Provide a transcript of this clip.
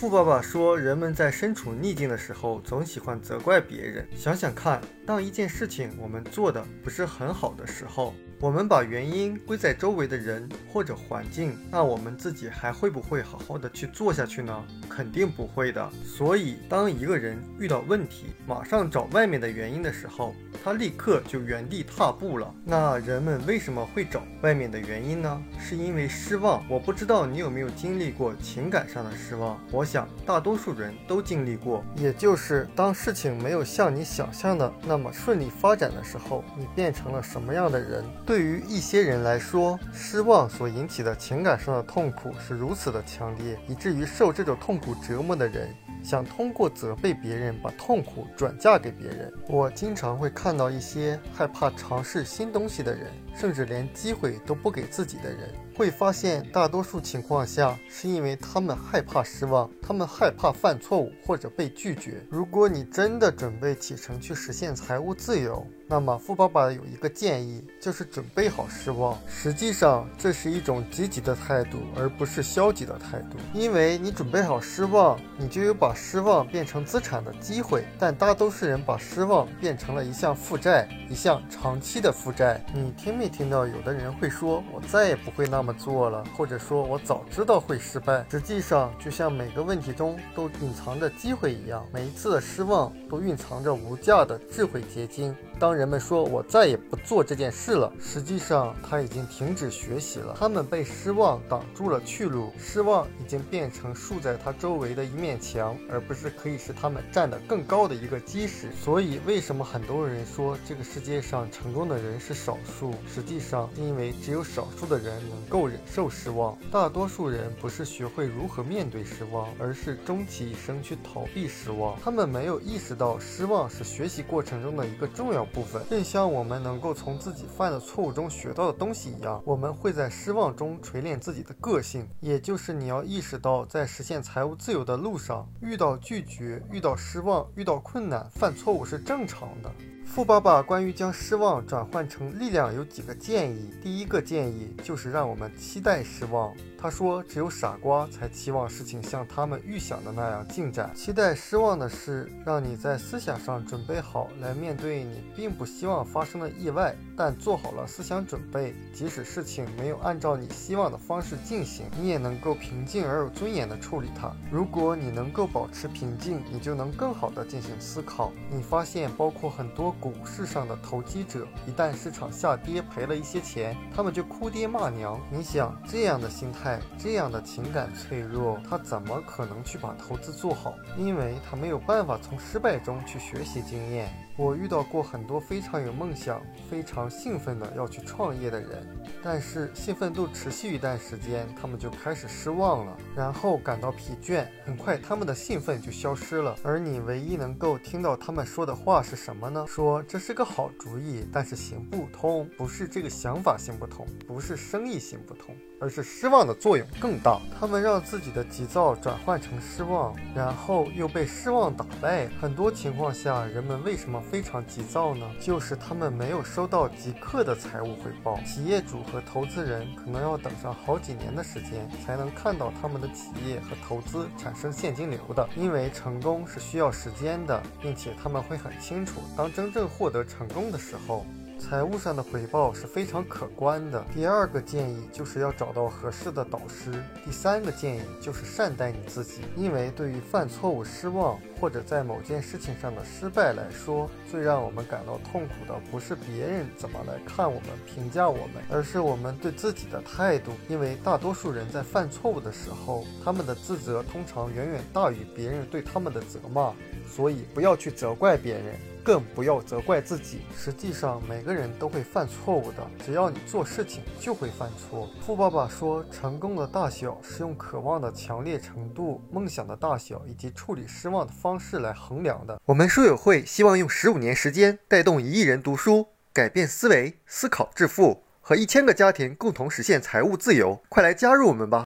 富爸爸说，人们在身处逆境的时候，总喜欢责怪别人。想想看，当一件事情我们做的不是很好的时候，我们把原因归在周围的人或者环境，那我们自己还会不会好好的去做下去呢？肯定不会的。所以，当一个人遇到问题，马上找外面的原因的时候，他立刻就原地踏步了。那人们为什么会找外面的原因呢？是因为失望。我不知道你有没有经历过情感上的失望。我想大多数人都经历过，也就是当事情没有像你想象的那么顺利发展的时候，你变成了什么样的人？对于一些人来说，失望所引起的情感上的痛苦是如此的强烈，以至于受这种痛苦折磨的人想通过责备别人把痛苦转嫁给别人。我经常会看到一些害怕尝试新东西的人，甚至连机会都不给自己的人。会发现，大多数情况下是因为他们害怕失望，他们害怕犯错误或者被拒绝。如果你真的准备启程去实现财务自由，那么富爸爸有一个建议，就是准备好失望。实际上，这是一种积极的态度，而不是消极的态度。因为你准备好失望，你就有把失望变成资产的机会。但大多数人把失望变成了一项负债，一项长期的负债。你听没听到？有的人会说：“我再也不会那么。”做了，或者说我早知道会失败。实际上，就像每个问题中都隐藏着机会一样，每一次的失望都蕴藏着无价的智慧结晶。当人们说我再也不做这件事了，实际上他已经停止学习了。他们被失望挡住了去路，失望已经变成竖在他周围的一面墙，而不是可以使他们站得更高的一个基石。所以，为什么很多人说这个世界上成功的人是少数？实际上，因为只有少数的人能够忍受失望，大多数人不是学会如何面对失望，而是终其一生去逃避失望。他们没有意识到失望是学习过程中的一个重要。部分，正像我们能够从自己犯的错误中学到的东西一样，我们会在失望中锤炼自己的个性。也就是你要意识到，在实现财务自由的路上，遇到拒绝、遇到失望、遇到困难、犯错误是正常的。富爸爸关于将失望转换成力量有几个建议。第一个建议就是让我们期待失望。他说：“只有傻瓜才期望事情像他们预想的那样进展。期待失望的是让你在思想上准备好来面对你并不希望发生的意外，但做好了思想准备，即使事情没有按照你希望的方式进行，你也能够平静而有尊严地处理它。如果你能够保持平静，你就能更好地进行思考。你发现，包括很多。”股市上的投机者，一旦市场下跌赔了一些钱，他们就哭爹骂娘。你想这样的心态，这样的情感脆弱，他怎么可能去把投资做好？因为他没有办法从失败中去学习经验。我遇到过很多非常有梦想、非常兴奋的要去创业的人，但是兴奋度持续一段时间，他们就开始失望了，然后感到疲倦，很快他们的兴奋就消失了。而你唯一能够听到他们说的话是什么呢？说这是个好主意，但是行不通，不是这个想法行不通，不是生意行不通。而是失望的作用更大。他们让自己的急躁转换成失望，然后又被失望打败。很多情况下，人们为什么非常急躁呢？就是他们没有收到即刻的财务回报。企业主和投资人可能要等上好几年的时间，才能看到他们的企业和投资产生现金流的。因为成功是需要时间的，并且他们会很清楚，当真正正获得成功的时候。财务上的回报是非常可观的。第二个建议就是要找到合适的导师。第三个建议就是善待你自己，因为对于犯错误、失望或者在某件事情上的失败来说，最让我们感到痛苦的不是别人怎么来看我们、评价我们，而是我们对自己的态度。因为大多数人在犯错误的时候，他们的自责通常远远大于别人对他们的责骂，所以不要去责怪别人。更不要责怪自己。实际上，每个人都会犯错误的。只要你做事情，就会犯错。富爸爸说，成功的大小是用渴望的强烈程度、梦想的大小以及处理失望的方式来衡量的。我们书友会希望用十五年时间带动一亿人读书，改变思维，思考致富，和一千个家庭共同实现财务自由。快来加入我们吧！